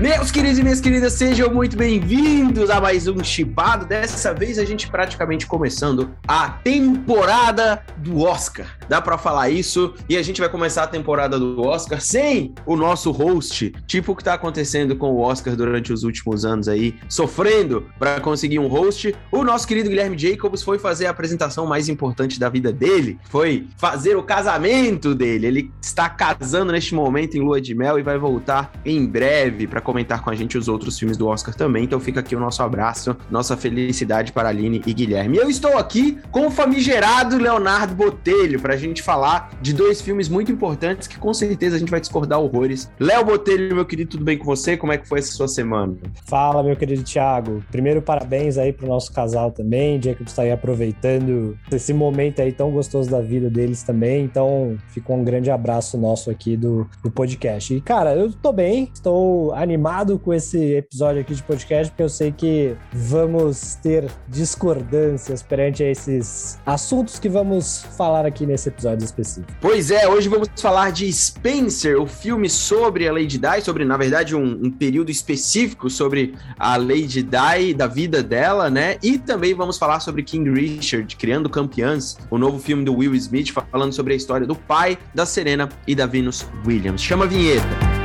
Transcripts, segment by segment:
Meus queridos e minhas queridas, sejam muito bem-vindos a mais um Chipado. Dessa vez a gente praticamente começando a temporada do Oscar. Dá para falar isso? E a gente vai começar a temporada do Oscar sem o nosso host, tipo o que tá acontecendo com o Oscar durante os últimos anos aí, sofrendo para conseguir um host. O nosso querido Guilherme Jacobs foi fazer a apresentação mais importante da vida dele, foi fazer o casamento dele. Ele está casando neste momento em lua de mel e vai voltar em breve para comentar com a gente os outros filmes do Oscar também. Então fica aqui o nosso abraço, nossa felicidade para Aline e Guilherme. Eu estou aqui com o famigerado Leonardo Botelho para a gente falar de dois filmes muito importantes que com certeza a gente vai discordar horrores. Léo Botelho, meu querido, tudo bem com você? Como é que foi essa sua semana? Fala, meu querido Thiago. Primeiro, parabéns aí pro nosso casal também. Jacob está aí aproveitando esse momento aí tão gostoso da vida deles também. Então, fica um grande abraço nosso aqui do, do podcast. E, cara, eu tô bem, estou animado animado com esse episódio aqui de podcast, porque eu sei que vamos ter discordâncias perante esses assuntos que vamos falar aqui nesse episódio específico. Pois é, hoje vamos falar de Spencer, o filme sobre a Lady Di, sobre, na verdade, um, um período específico sobre a Lady Di, da vida dela, né? E também vamos falar sobre King Richard, Criando Campeãs, o novo filme do Will Smith, falando sobre a história do pai, da Serena e da Venus Williams. Chama a vinheta.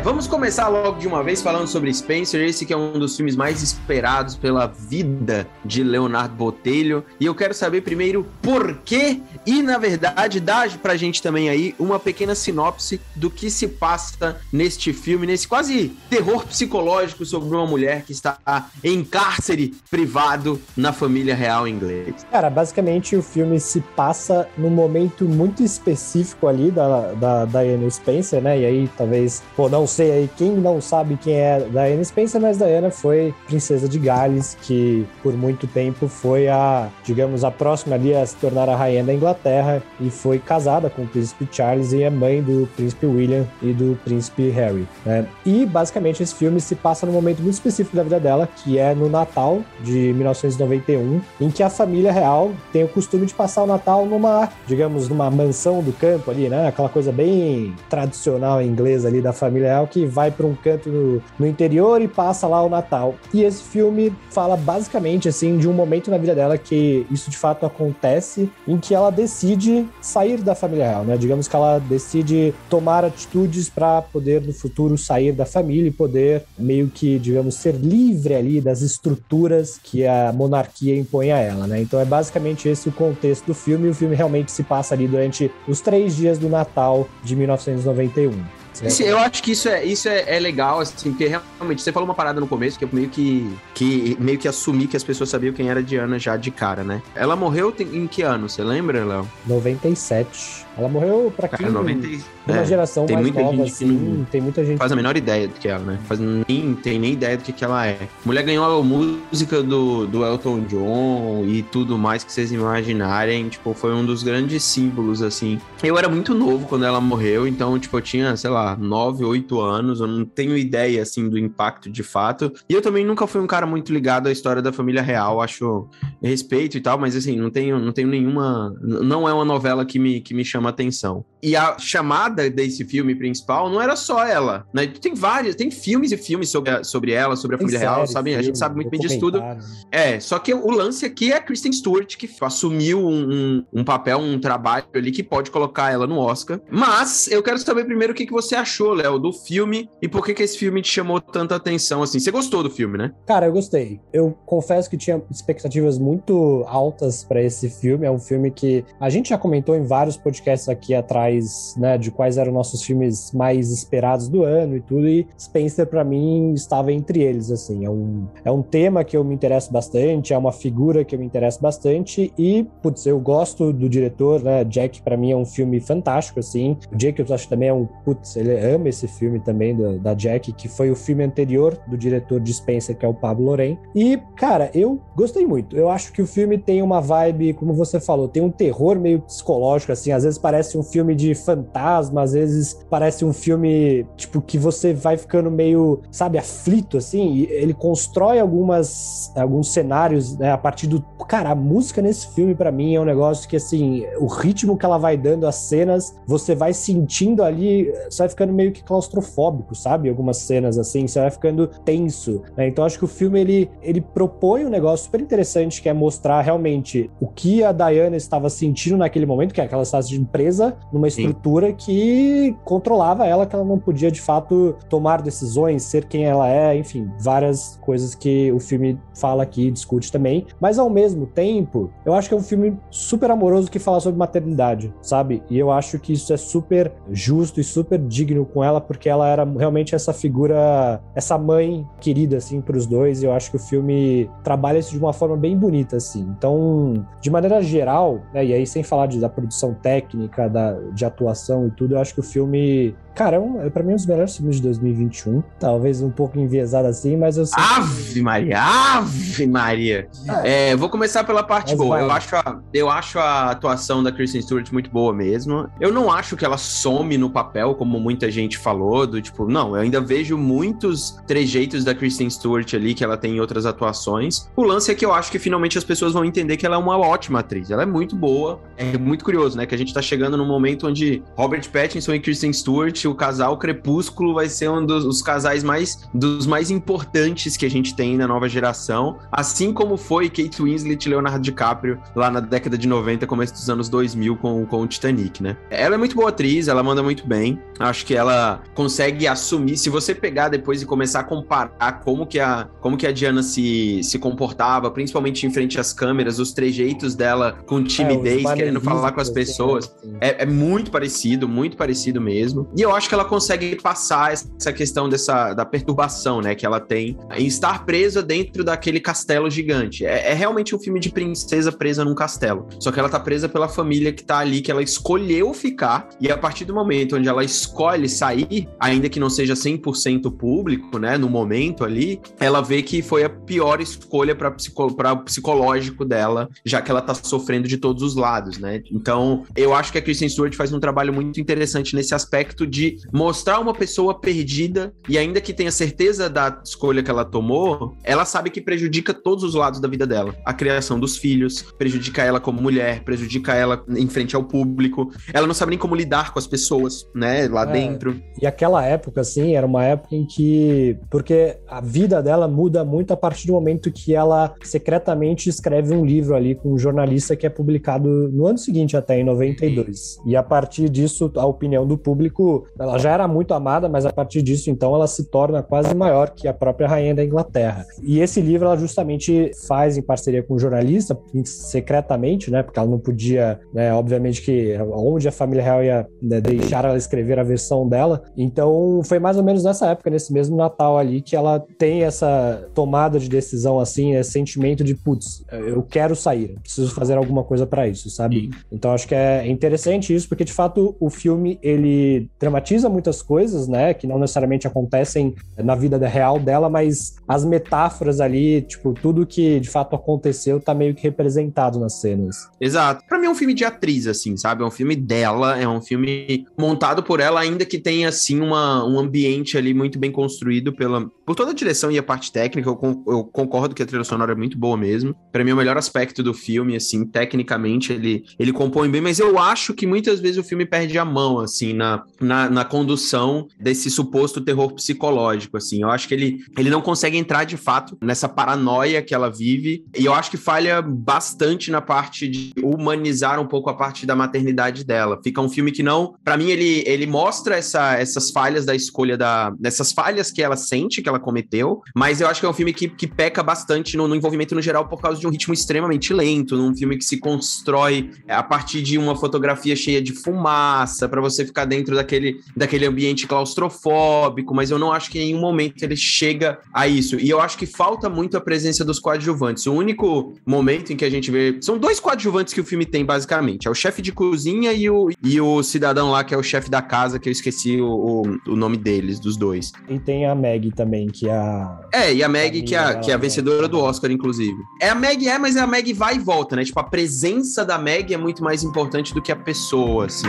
Vamos começar logo de uma vez falando sobre Spencer, esse que é um dos filmes mais esperados pela vida de Leonardo Botelho. E eu quero saber primeiro por quê e, na verdade, dá pra gente também aí uma pequena sinopse do que se passa neste filme, nesse quase terror psicológico sobre uma mulher que está em cárcere privado na família real inglesa. Cara, basicamente o filme se passa num momento muito específico ali da, da Diana Spencer, né? E aí talvez, pô, não sei aí quem não sabe quem é Diana Spencer, mas Diana foi princesa de Gales, que por muito tempo foi a, digamos, a próxima ali a se tornar a rainha da Inglaterra e foi casada com o príncipe Charles e é mãe do príncipe William e do príncipe Harry. Né? E basicamente esse filme se passa num momento muito específico da vida dela, que é no Natal de 1991, em que a família real tem o costume de passar o Natal numa, digamos, numa mansão do campo ali, né? Aquela coisa bem tradicional inglesa ali da família família real que vai para um canto no, no, interior e passa lá o Natal. E esse filme fala basicamente assim de um momento na vida dela que isso de fato acontece, em que ela decide sair da família real, né? Digamos que ela decide tomar atitudes para poder no futuro sair da família e poder meio que, digamos, ser livre ali das estruturas que a monarquia impõe a ela, né? Então é basicamente esse o contexto do filme. E o filme realmente se passa ali durante os três dias do Natal de 1991. Eu acho que isso é, isso é, é, legal, assim, porque realmente você falou uma parada no começo que eu meio que, que meio que assumi que as pessoas sabiam quem era Diana já de cara, né? Ela morreu em que ano? Você lembra, Léo? 97. Ela morreu pra quem? Cara, 90... Uma é, geração tem mais muita nova, gente assim, não tem muita gente. Faz a menor ideia do que ela, né? Faz, nem, tem nem ideia do que, que ela é. Mulher ganhou a música do, do Elton John e tudo mais que vocês imaginarem. Tipo, foi um dos grandes símbolos, assim. Eu era muito novo quando ela morreu, então, tipo, eu tinha, sei lá, 9, 8 anos. Eu não tenho ideia, assim, do impacto de fato. E eu também nunca fui um cara muito ligado à história da família real. Acho respeito e tal, mas, assim, não tenho, não tenho nenhuma. Não é uma novela que me, que me chama atenção. E a chamada desse filme principal não era só ela, né? Tem vários, tem filmes e filmes sobre, sobre ela, sobre a tem família real, sabe? Filme, a gente sabe muito bem disso tudo. É, só que o lance aqui é a Kristen Stewart, que assumiu um, um, um, papel, um trabalho ali que pode colocar ela no Oscar. Mas eu quero saber primeiro o que, que você achou, Léo, do filme e por que, que esse filme te chamou tanta atenção, assim. Você gostou do filme, né? Cara, eu gostei. Eu confesso que tinha expectativas muito altas para esse filme. É um filme que a gente já comentou em vários podcasts aqui atrás quais, né, de quais eram nossos filmes mais esperados do ano e tudo, e Spencer para mim estava entre eles, assim, é um, é um tema que eu me interesso bastante, é uma figura que eu me interesso bastante e, putz, eu gosto do diretor, né, Jack para mim é um filme fantástico, assim, o eu acho também é um, putz, ele ama esse filme também da, da Jack, que foi o filme anterior do diretor de Spencer, que é o Pablo Loren, e, cara, eu gostei muito, eu acho que o filme tem uma vibe, como você falou, tem um terror meio psicológico, assim, às vezes parece um filme de fantasma, às vezes parece um filme, tipo, que você vai ficando meio, sabe, aflito, assim. ele constrói algumas, alguns cenários, né, a partir do. Cara, a música nesse filme, para mim, é um negócio que, assim, o ritmo que ela vai dando, as cenas, você vai sentindo ali, você vai ficando meio que claustrofóbico, sabe? Algumas cenas, assim, você vai ficando tenso. Né? Então, acho que o filme, ele, ele propõe um negócio super interessante, que é mostrar realmente o que a Diana estava sentindo naquele momento, que é aquela situação de empresa, numa estrutura Sim. que controlava ela, que ela não podia, de fato, tomar decisões, ser quem ela é, enfim, várias coisas que o filme fala aqui, discute também. Mas, ao mesmo tempo, eu acho que é um filme super amoroso que fala sobre maternidade, sabe? E eu acho que isso é super justo e super digno com ela, porque ela era realmente essa figura, essa mãe querida, assim, para os dois. E eu acho que o filme trabalha isso de uma forma bem bonita, assim. Então, de maneira geral, né, e aí sem falar de, da produção técnica, da, de atuação e tudo, eu acho que o filme Cara, é, um, é pra mim um dos melhores filmes de 2021. Talvez um pouco enviesado assim, mas eu sei. Ave Maria! Ave Maria! É, vou começar pela parte boa. Eu acho, a, eu acho a atuação da Kristen Stewart muito boa mesmo. Eu não acho que ela some no papel, como muita gente falou, do tipo, não, eu ainda vejo muitos trejeitos da Kristen Stewart ali que ela tem em outras atuações. O lance é que eu acho que finalmente as pessoas vão entender que ela é uma ótima atriz. Ela é muito boa. É muito curioso, né? Que a gente tá chegando num momento onde Robert Pattinson e Kristen Stewart o casal Crepúsculo vai ser um dos casais mais dos mais importantes que a gente tem na nova geração, assim como foi Kate Winslet e Leonardo DiCaprio lá na década de 90, começo dos anos 2000 com, com o Titanic, né? Ela é muito boa atriz, ela manda muito bem. Acho que ela consegue assumir, se você pegar depois e começar a comparar como que a como que a Diana se, se comportava, principalmente em frente às câmeras, os trejeitos dela com timidez, é, querendo falar com as pessoas, assim, é, é muito parecido, muito parecido mesmo. E eu eu acho que ela consegue passar essa questão dessa da perturbação, né, que ela tem em estar presa dentro daquele castelo gigante. É, é, realmente um filme de princesa presa num castelo. Só que ela tá presa pela família que tá ali, que ela escolheu ficar, e a partir do momento onde ela escolhe sair, ainda que não seja 100% público, né, no momento ali, ela vê que foi a pior escolha para psico, psicológico dela, já que ela tá sofrendo de todos os lados, né? Então, eu acho que a Kristen Stewart faz um trabalho muito interessante nesse aspecto de de mostrar uma pessoa perdida e ainda que tenha certeza da escolha que ela tomou, ela sabe que prejudica todos os lados da vida dela. A criação dos filhos, prejudica ela como mulher, prejudica ela em frente ao público. Ela não sabe nem como lidar com as pessoas, né, lá é, dentro. E aquela época, assim, era uma época em que. Porque a vida dela muda muito a partir do momento que ela secretamente escreve um livro ali com um jornalista que é publicado no ano seguinte, até em 92. E a partir disso, a opinião do público ela já era muito amada, mas a partir disso, então, ela se torna quase maior que a própria rainha da Inglaterra. E esse livro ela justamente faz em parceria com um jornalista, secretamente, né? Porque ela não podia, né? Obviamente que onde a família real ia né, deixar ela escrever a versão dela. Então, foi mais ou menos nessa época, nesse mesmo Natal ali, que ela tem essa tomada de decisão, assim, esse sentimento de, putz, eu quero sair, preciso fazer alguma coisa para isso, sabe? Sim. Então, acho que é interessante isso, porque de fato o filme ele dramatiza muitas coisas, né, que não necessariamente acontecem na vida real dela, mas as metáforas ali, tipo, tudo que de fato aconteceu tá meio que representado nas cenas. Exato. Para mim é um filme de atriz assim, sabe? É um filme dela, é um filme montado por ela, ainda que tenha assim uma, um ambiente ali muito bem construído pela por toda a direção e a parte técnica. Eu, eu concordo que a trilha sonora é muito boa mesmo. Para mim é o melhor aspecto do filme, assim, tecnicamente ele ele compõe bem, mas eu acho que muitas vezes o filme perde a mão assim na, na na, condução desse suposto terror psicológico, assim. Eu acho que ele, ele não consegue entrar de fato nessa paranoia que ela vive, e eu acho que falha bastante na parte de humanizar um pouco a parte da maternidade dela. Fica um filme que não, para mim ele, ele mostra essa, essas falhas da escolha da dessas falhas que ela sente que ela cometeu, mas eu acho que é um filme que, que peca bastante no, no envolvimento no geral por causa de um ritmo extremamente lento, num filme que se constrói a partir de uma fotografia cheia de fumaça para você ficar dentro daquele daquele, ambiente claustrofóbico, mas eu não acho que em nenhum momento ele chega a isso. E eu acho que falta muito a presença dos coadjuvantes. O único momento em que a gente vê. São dois coadjuvantes que o filme tem, basicamente. É o chefe de cozinha e o, e o cidadão lá, que é o chefe da casa, que eu esqueci o, o, o, nome deles, dos dois. E tem a Meg também, que é a. É, e a Meg, que, é, que é a vencedora do Oscar, inclusive. É a Meg, é, mas a Meg vai e volta, né? Tipo, a presença da Meg é muito mais importante do que a pessoa, assim.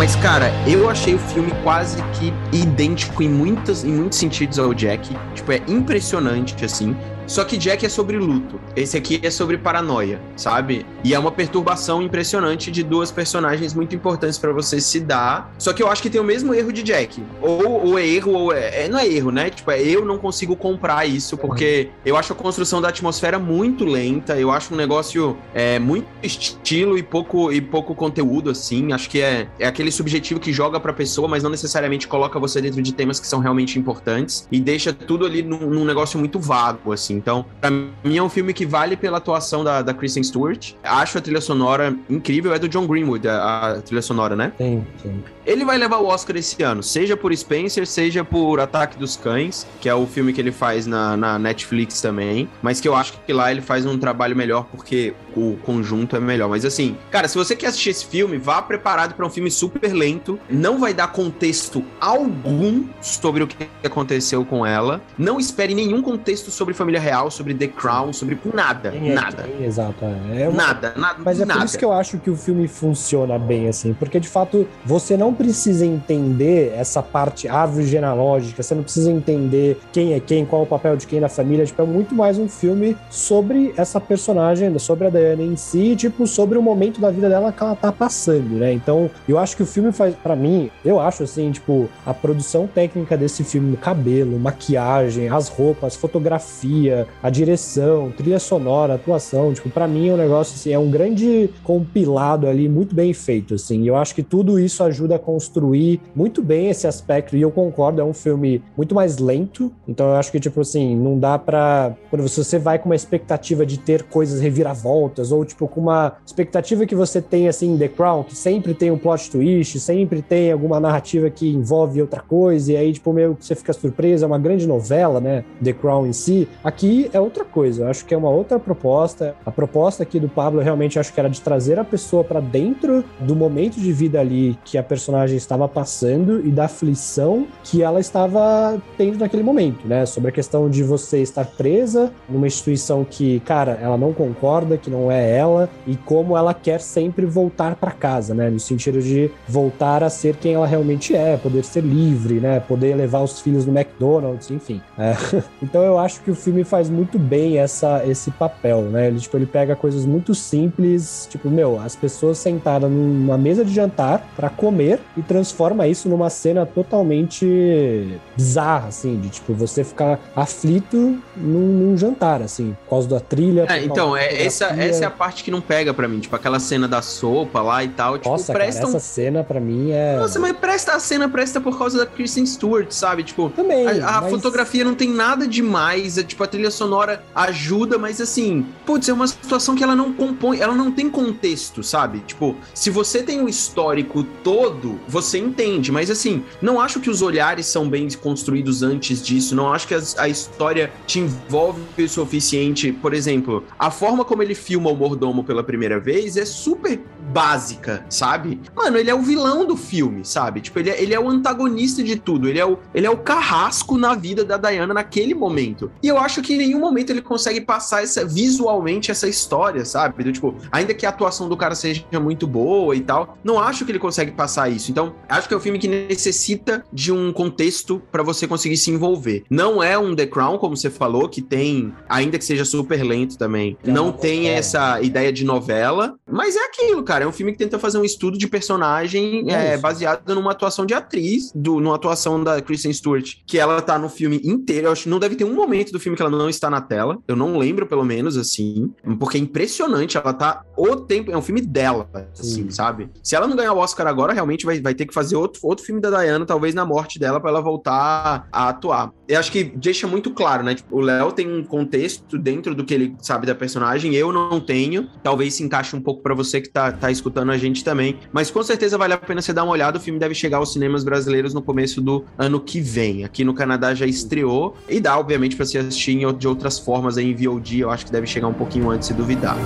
Mas, cara, eu achei o filme quase que idêntico em, muitas, em muitos sentidos ao Jack. Tipo, é impressionante, assim. Só que Jack é sobre luto. Esse aqui é sobre paranoia, sabe? E é uma perturbação impressionante de duas personagens muito importantes para você se dar. Só que eu acho que tem o mesmo erro de Jack. Ou, ou é erro, ou é, é, Não é erro, né? Tipo, é, eu não consigo comprar isso, porque eu acho a construção da atmosfera muito lenta. Eu acho um negócio é, muito estilo e pouco, e pouco conteúdo, assim. Acho que é, é aquele subjetivo que joga pra pessoa, mas não necessariamente coloca você dentro de temas que são realmente importantes. E deixa tudo ali num, num negócio muito vago, assim. Então, pra mim é um filme que vale pela atuação da, da Kristen Stewart. Acho a trilha sonora incrível. É do John Greenwood, a, a trilha sonora, né? Sim, sim. Ele vai levar o Oscar esse ano, seja por Spencer, seja por Ataque dos Cães, que é o filme que ele faz na, na Netflix também. Mas que eu acho que lá ele faz um trabalho melhor porque o conjunto é melhor. Mas assim, cara, se você quer assistir esse filme, vá preparado para um filme super lento. Não vai dar contexto algum sobre o que aconteceu com ela. Não espere nenhum contexto sobre família real, sobre The Crown, sobre nada. Tem, nada. tem, exato. É. É uma- Nada, nada. Mas é nada. por isso que eu acho que o filme funciona bem, assim, porque de fato você não precisa entender essa parte árvore genealógica, você não precisa entender quem é quem, qual é o papel de quem na família, tipo, é muito mais um filme sobre essa personagem, sobre a Diana em si, tipo, sobre o momento da vida dela que ela tá passando, né? Então, eu acho que o filme faz, pra mim, eu acho assim, tipo, a produção técnica desse filme, o cabelo, maquiagem, as roupas, fotografia, a direção, trilha sonora, atuação, tipo, pra mim é um negócio assim, é um grande compilado ali, muito bem feito, assim. Eu acho que tudo isso ajuda a construir muito bem esse aspecto, e eu concordo, é um filme muito mais lento, então eu acho que, tipo assim, não dá pra. Quando você vai com uma expectativa de ter coisas reviravoltas, ou tipo, com uma expectativa que você tem, assim, em The Crown, que sempre tem um plot twist, sempre tem alguma narrativa que envolve outra coisa, e aí, tipo, meio que você fica surpreso, é uma grande novela, né? The Crown em si. Aqui é outra coisa, eu acho que é uma outra proposta. A proposta aqui do Pablo, eu realmente acho que era de trazer a pessoa pra dentro do momento de vida ali que a personagem estava passando e da aflição que ela estava tendo naquele momento, né? Sobre a questão de você estar presa numa instituição que, cara, ela não concorda, que não é ela, e como ela quer sempre voltar pra casa, né? No sentido de voltar a ser quem ela realmente é, poder ser livre, né? Poder levar os filhos no McDonald's, enfim. É. Então eu acho que o filme faz muito bem essa, esse papel, né? Ele, tipo, ele pega coisas muito simples, tipo, meu, as pessoas sentadas numa mesa de jantar pra comer e transforma isso numa cena totalmente bizarra, assim, de tipo, você ficar aflito num, num jantar, assim, por causa da trilha. É, então, é, essa, essa é a parte que não pega pra mim. Tipo, aquela cena da sopa lá e tal. Tipo, Nossa, cara, presta um- essa cena pra mim é. Nossa, mas presta a cena, presta por causa da Kristen Stewart, sabe? Tipo, Também. a, a mas- fotografia não tem nada demais. É, tipo, a trilha sonora ajuda, mas assim, putz, é uma situação que ela não compõe, ela não tem contexto, sabe? Tipo, se você tem o histórico todo, você entende, mas assim, não acho que os olhares são bem construídos antes disso, não acho que as- a história te envolve o suficiente. Por exemplo, a forma como ele filma o mordomo pela primeira vez é super básica, sabe? Mano, ele é o vilão do filme, sabe? Tipo, ele é, ele é o antagonista de tudo. Ele é o, ele é o carrasco na vida da Diana naquele momento. E eu acho que em nenhum momento ele consegue passar essa, visualmente essa história, sabe? Do, tipo, ainda que a atuação do cara seja muito boa e tal, não acho que ele consegue passar isso. Então, acho que é um filme que necessita de um contexto pra você conseguir se envolver. Não é um The Crown, como você falou, que tem, ainda que seja super lento também, É não uma tem essa ideia de novela, mas é aquilo, cara. É um filme que tenta fazer um estudo de personagem É é, baseado numa atuação de atriz, do, numa atuação da Kristen Stewart, que ela tá no filme inteiro. Eu acho que não deve ter um momento do filme que ela não está na tela. Eu não lembro, pelo menos, assim. Porque é impressionante. Ela tá o tempo. É um filme dela, assim, Sim. sabe? Se ela não ganhar o Oscar agora, realmente vai, vai ter que fazer outro, outro filme da Diana, talvez na morte dela, pra ela voltar a atuar. Eu acho que deixa muito claro, né? Tipo, o Léo tem um contexto dentro do que ele sabe da personagem, eu não tenho. Talvez se encaixe um pouco pra você que tá, tá escutando a gente também. Mas com certeza vale a pena você dar uma olhada. O filme deve chegar aos cinemas brasileiros no começo do ano que vem. Aqui no Canadá já estreou. E dá, obviamente, pra você assistir em, de outras formas aí em VOD. Eu acho que deve chegar um pouquinho antes, se duvidar.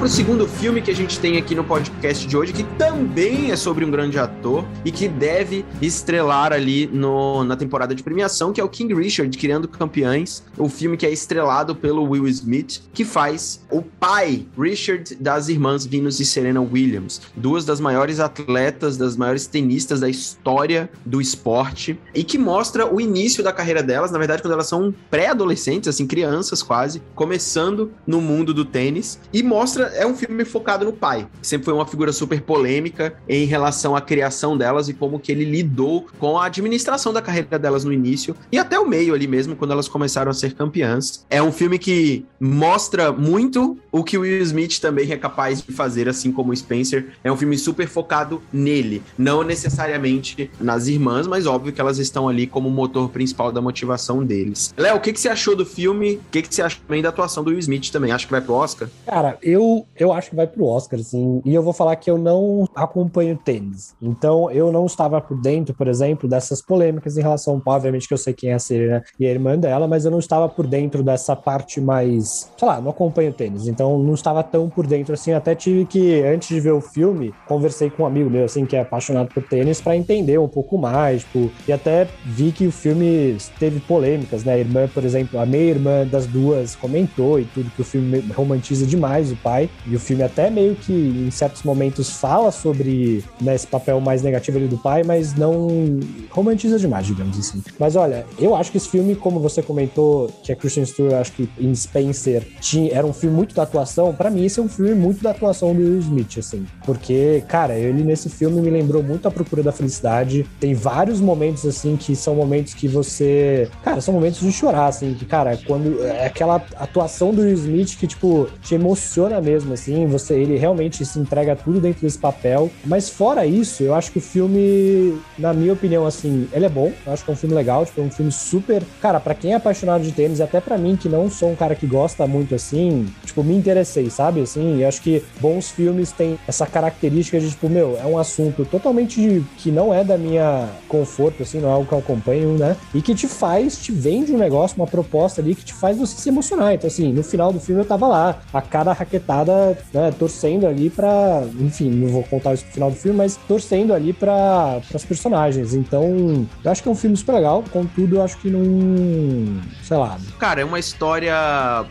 Para o segundo filme que a gente tem aqui no podcast de hoje, que também é sobre um grande ator e que deve estrelar ali no, na temporada de premiação, que é o King Richard, Criando Campeões, o filme que é estrelado pelo Will Smith, que faz o pai, Richard, das irmãs Venus e Serena Williams, duas das maiores atletas, das maiores tenistas da história do esporte, e que mostra o início da carreira delas, na verdade, quando elas são pré-adolescentes, assim, crianças quase, começando no mundo do tênis, e mostra, é um filme focado no pai, sempre foi uma figura super polêmica em relação à criação delas e como que ele lidou com a administração da carreira delas no início e até o meio ali mesmo, quando elas começaram a ser campeãs. É um filme que mostra muito o que o Will Smith também é capaz de fazer, assim como o Spencer. É um filme super focado nele, não necessariamente nas irmãs, mas óbvio que elas estão ali como motor principal da motivação deles. Léo, o que, que você achou do filme? O que, que você acha também da atuação do Will Smith também? Acho que vai pro Oscar? Cara, eu, eu acho que vai pro Oscar, assim. E eu vou falar que eu não acompanho tênis. Então, eu não estava por dentro, por exemplo, dessas polêmicas em relação, obviamente que eu sei quem é a Serena e a irmã dela, mas eu não estava por dentro dessa parte mais, sei lá, não acompanho tênis. Então, não estava tão por dentro assim. Até tive que, antes de ver o filme, conversei com um amigo meu, assim, que é apaixonado por tênis, para entender um pouco mais, tipo, e até vi que o filme teve polêmicas, né? A irmã, por exemplo, a meia irmã das duas comentou e tudo que o filme romantiza demais o pai, e o filme até meio que em certos momentos fala sobre né, esse papel mais negativo ali do pai, mas não romantiza demais, digamos assim. Mas olha, eu acho que esse filme, como você comentou, que a Christian Stewart, acho que em Spencer tinha, era um filme muito da atuação, para mim esse é um filme muito da atuação do Will Smith, assim. Porque, cara, ele nesse filme me lembrou muito A Procura da Felicidade. Tem vários momentos, assim, que são momentos que você. Cara, são momentos de chorar, assim, que, cara, quando. É aquela atuação do Will Smith que, tipo, te emociona mesmo, assim. Você, ele realmente se entrega tudo dentro desse papel. Mas fora isso, eu acho que o filme, na minha opinião, assim, ele é bom. Eu acho que é um filme legal, tipo, é um filme super. Cara, para quem é apaixonado de tênis, até para mim, que não sou um cara que gosta muito assim, tipo, me interessei, sabe? Assim, eu acho que bons filmes têm essa característica de, tipo, meu, é um assunto totalmente de, que não é da minha conforto, assim, não é algo que eu acompanho, né? E que te faz, te vende um negócio, uma proposta ali que te faz você se emocionar. Então, assim, no final do filme eu tava lá, a cara raquetada, né, torcendo ali pra. Enfim, não vou contar isso no final do filme, mas torcendo ali para as personagens. Então, eu acho que é um filme super legal, contudo, eu acho que não. Sei lá. Cara, é uma história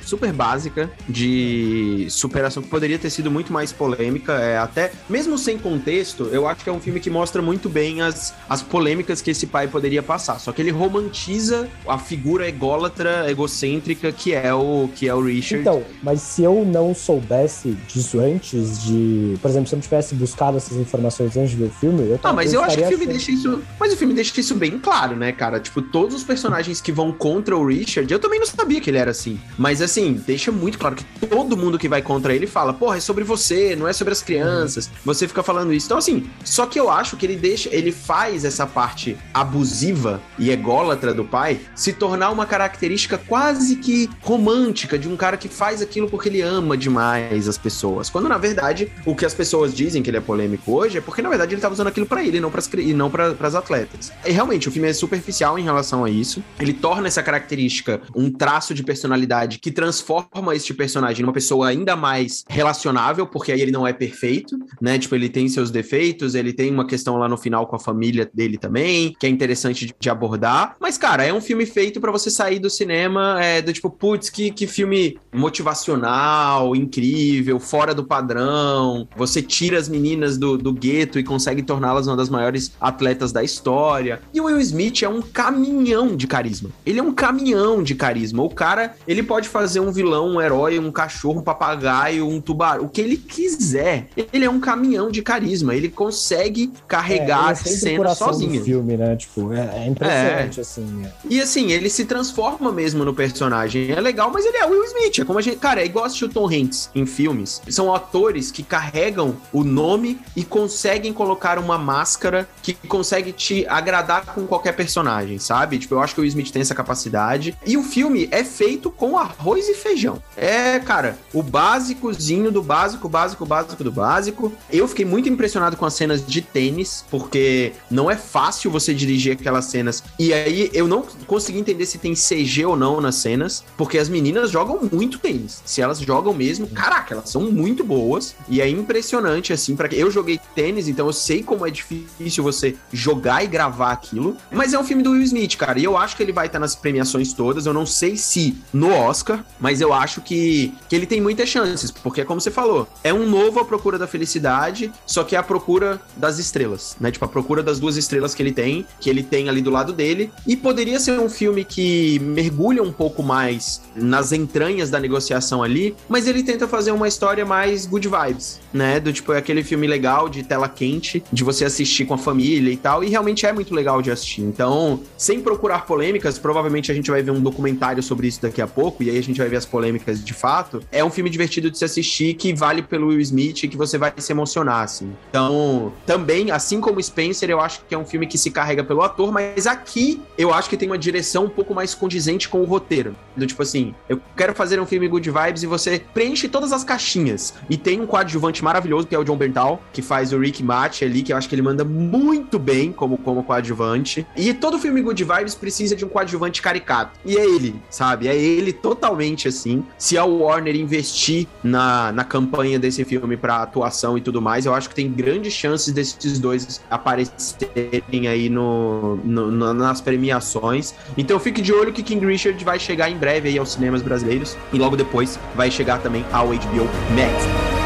super básica de superação que poderia ter sido muito mais polêmica. É, até, mesmo sem contexto, eu acho que é um filme que mostra muito bem as, as polêmicas que esse pai poderia passar. Só que ele romantiza a figura ególatra, egocêntrica que é o, que é o Richard. Então, mas se eu não soubesse disso antes de. Por exemplo, se eu não tivesse buscado essas informações antes de ver o filme, eu Ah, mas eu, acho que o filme achando... deixa isso. Mas o filme deixa isso bem claro, né, cara? Tipo, todos os personagens que vão contra o Richard, eu também não sabia que ele era assim. Mas assim, deixa muito claro que todo mundo que vai contra ele fala, porra, é sobre você, não é sobre as crianças. Você fica falando isso. Então, assim, só que eu acho que ele deixa. Ele faz essa parte abusiva e ególatra do pai se tornar uma característica quase que romântica de um cara que faz aquilo porque ele ama demais as pessoas. Quando, na verdade, o que as pessoas dizem que ele é polêmico hoje é porque, na verdade, ele tava usando aquilo pra ele não pras, e não pra, pras atletas. E realmente, o filme é superficial em relação a isso. Ele torna essa característica um traço de personalidade que transforma este personagem numa pessoa ainda mais relacionável, porque aí ele não é perfeito, né? Tipo, ele tem seus defeitos, ele tem uma questão lá no final com a família dele também, que é interessante de, abordar. Mas, cara, é um filme feito pra você sair do cinema é, do tipo, putz, que, que filme motivacional, incrível, fora do padrão. Você tira as meninas do, do gueto e consegue torná-las uma das maiores atletas da história. E o Will Smith é um caminhão de carisma. Ele é um caminhão de carisma. O cara, ele pode fazer um vilão, um herói, um cachorro, um papagaio, um tubarão, o que ele quiser. Ele é um caminhão de carisma. Ele consegue carregar é, a cena sozinho. filme, né? Tipo, é, é impressionante, assim. né? E assim, ele se transforma mesmo no personagem. É legal, mas ele é o Will Smith. É como a gente. Cara, é igual assistir o Tom Hanks em filmes. São atores que carregam o nome e conseguem colocar uma máscara que consegue te agradar com qualquer personagem, sabe? Tipo, eu acho que o Smith tem essa capacidade. E o filme é feito com arroz e feijão. É, cara, o básicozinho do básico, básico, básico do básico. Eu fiquei muito impressionado com as cenas de tênis, porque não é fácil você dirigir aquelas cenas. E aí eu não consegui entender se tem CG ou não nas cenas, porque as meninas jogam muito tênis. Se elas jogam mesmo, caraca, elas são muito boas e é impressionante, assim, para Eu joguei tênis, então eu sei como é difícil você jogar e gravar aquilo. Mas é um filme do Will Smith, cara, e eu acho que ele vai estar nas premiações todas. Eu não sei se no Oscar, mas eu acho que, que ele tem muitas chances, porque, como você falou, é um novo A Procura da Felicidade, só que é a procura das estrelas, né? Tipo, a procura das duas estrelas que ele tem, que ele tem ali do lado dele. E poderia ser um filme que mergulha um pouco mais nas entranhas da negociação ali, mas ele tenta fazer uma história mais good vibes, né? Do tipo, é aquele filme legal de tela quente, de você assistir com a família e tal, e realmente é muito legal de assistir. Então, sem procurar polêmicas, provavelmente a gente vai ver um documentário sobre isso daqui a pouco, e aí a gente vai ver as polêmicas de fato. É um filme divertido de se assistir que vale pelo Will Smith e que você vai se emocionar, assim. Então, também, assim como Spencer, eu acho que é um filme que se carrega pelo ator, mas aqui eu acho que tem uma direção um pouco mais condizente com o roteiro. Do tipo assim, eu quero fazer um filme good vibes e você preenche todas as caixinhas. E tem um coadjuvante maravilhoso, que é o John Berntal, que faz o Rick Match ali, que eu acho que ele manda muito bem como, como coadjuvante. E todo filme good vibes precisa de um coadjuvante caricato. E é ele, sabe? É ele totalmente assim. Se a Warner investir na, na campanha desse filme para atuação e tudo mais, eu acho que tem grandes chances desses dois aparecerem aí no, no nas premiações. Então fique de olho que King Richard vai chegar em breve aí aos cinemas brasileiros e logo depois vai chegar também ao HBO HBO Max.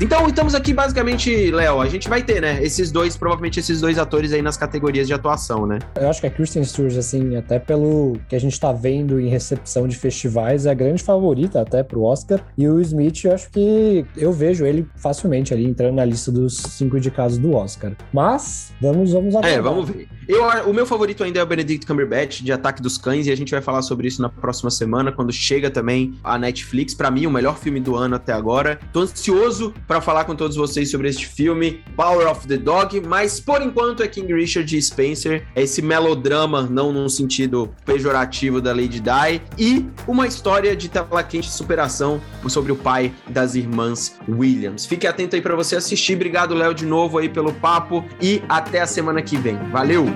Então, estamos aqui basicamente, Léo, a gente vai ter, né, esses dois, provavelmente esses dois atores aí nas categorias de atuação, né? Eu acho que a Kristen Stewart, assim, até pelo que a gente tá vendo em recepção de festivais, é a grande favorita até pro Oscar. E o Smith, eu acho que eu vejo ele facilmente ali entrando na lista dos cinco indicados do Oscar. Mas, vamos, vamos É, vamos ver. Eu, o meu favorito ainda é o Benedict Cumberbatch, de Ataque dos Cães, e a gente vai falar sobre isso na próxima semana, quando chega também a Netflix. Para mim, o melhor filme do ano até agora. Tô ansioso para falar com todos vocês sobre este filme, Power of the Dog, mas por enquanto é King Richard e Spencer, é esse melodrama, não num sentido pejorativo da Lady Di, e uma história de tela quente de superação sobre o pai das irmãs Williams. Fique atento aí para você assistir. Obrigado, Léo, de novo aí pelo papo e até a semana que vem. Valeu!